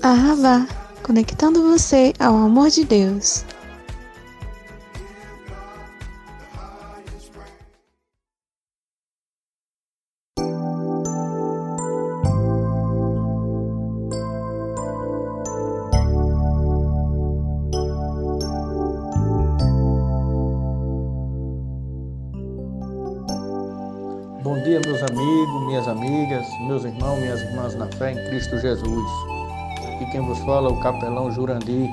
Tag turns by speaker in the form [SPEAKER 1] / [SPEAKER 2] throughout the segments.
[SPEAKER 1] Arravá, conectando você ao amor de Deus.
[SPEAKER 2] Bom dia, meus amigos, minhas amigas, meus irmãos, minhas irmãs na fé em Cristo Jesus. Aqui quem vos fala é o capelão Jurandir.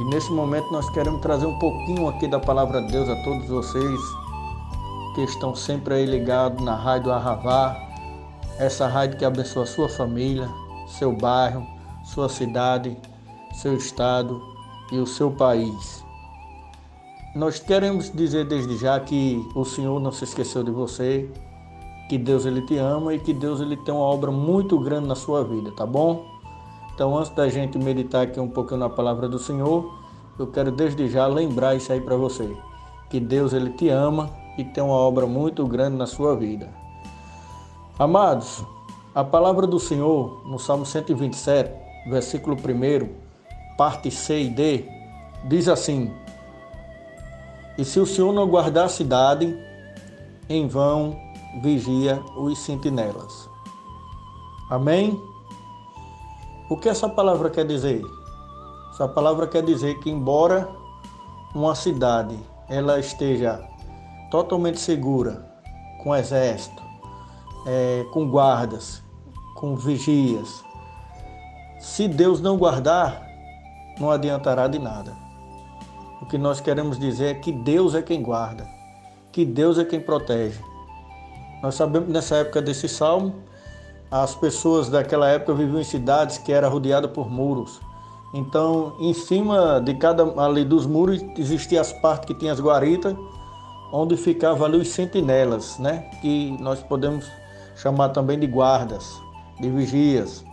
[SPEAKER 2] E nesse momento nós queremos trazer um pouquinho aqui da palavra de Deus a todos vocês que estão sempre aí ligados na Rádio Arravá, essa rádio que abençoa sua família, seu bairro, sua cidade, seu estado e o seu país. Nós queremos dizer desde já que o Senhor não se esqueceu de você, que Deus ele te ama e que Deus ele tem uma obra muito grande na sua vida, tá bom? Então, antes da gente meditar aqui um pouquinho na palavra do Senhor, eu quero desde já lembrar isso aí para você, que Deus ele te ama e tem uma obra muito grande na sua vida. Amados, a palavra do Senhor no Salmo 127, versículo 1, parte C e D, diz assim: e se o Senhor não guardar a cidade, em vão vigia os sentinelas. Amém? O que essa palavra quer dizer? Essa palavra quer dizer que embora uma cidade ela esteja totalmente segura, com exército, é, com guardas, com vigias, se Deus não guardar, não adiantará de nada. O que nós queremos dizer é que Deus é quem guarda, que Deus é quem protege. Nós sabemos nessa época desse salmo, as pessoas daquela época viviam em cidades que eram rodeadas por muros. Então, em cima de cada ali dos muros existiam as partes que tinham as guaritas, onde ficavam ali os sentinelas, né? Que nós podemos chamar também de guardas, de vigias.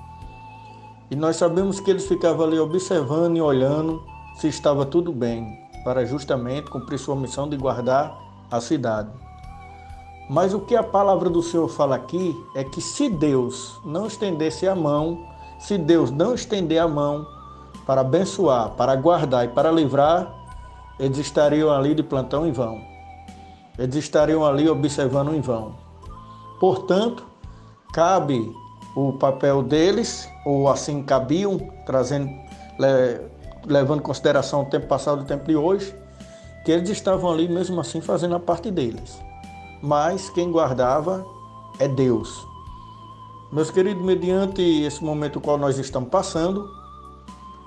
[SPEAKER 2] E nós sabemos que eles ficavam ali observando e olhando se estava tudo bem, para justamente cumprir sua missão de guardar a cidade. Mas o que a palavra do Senhor fala aqui é que se Deus não estendesse a mão, se Deus não estender a mão para abençoar, para guardar e para livrar, eles estariam ali de plantão em vão. Eles estariam ali observando em vão. Portanto, cabe o papel deles, ou assim cabiam, trazendo levando em consideração o tempo passado e o tempo de hoje, que eles estavam ali mesmo assim fazendo a parte deles. Mas quem guardava é Deus. Meus queridos, mediante esse momento qual nós estamos passando,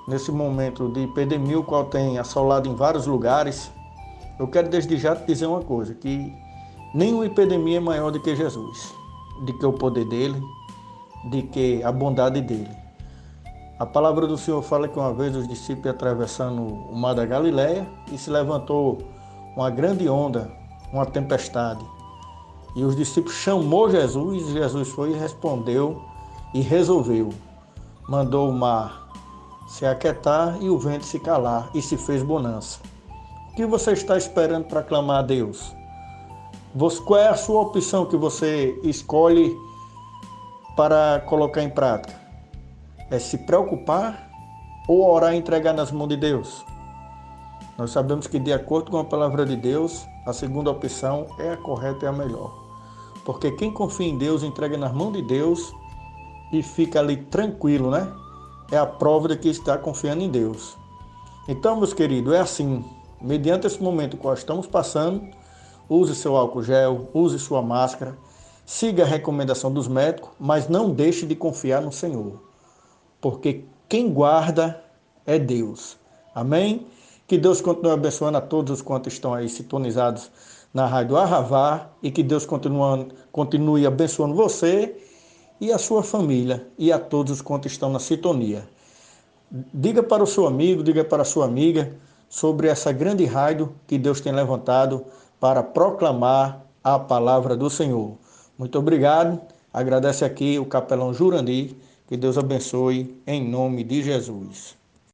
[SPEAKER 2] nesse momento de epidemia, o qual tem assolado em vários lugares, eu quero desde já te dizer uma coisa, que nenhuma epidemia é maior do que Jesus, de que o poder dele, de que a bondade dele. A palavra do Senhor fala que uma vez os discípulos atravessando o mar da Galileia e se levantou uma grande onda, uma tempestade. E os discípulos chamou Jesus, Jesus foi e respondeu e resolveu. Mandou o mar se aquietar e o vento se calar e se fez bonança. O que você está esperando para clamar a Deus? Qual é a sua opção que você escolhe para colocar em prática? é se preocupar ou orar e entregar nas mãos de Deus? Nós sabemos que, de acordo com a palavra de Deus, a segunda opção é a correta e a melhor. Porque quem confia em Deus, entrega nas mãos de Deus e fica ali tranquilo, né? É a prova de que está confiando em Deus. Então, meus queridos, é assim. Mediante esse momento que nós estamos passando, use seu álcool gel, use sua máscara, siga a recomendação dos médicos, mas não deixe de confiar no Senhor porque quem guarda é Deus. Amém? Que Deus continue abençoando a todos os quantos estão aí sintonizados na Rádio Arravá e que Deus continue, abençoando você e a sua família e a todos os quantos estão na sintonia. Diga para o seu amigo, diga para a sua amiga sobre essa grande rádio que Deus tem levantado para proclamar a palavra do Senhor. Muito obrigado. Agradece aqui o capelão Jurandir que Deus abençoe em nome de Jesus.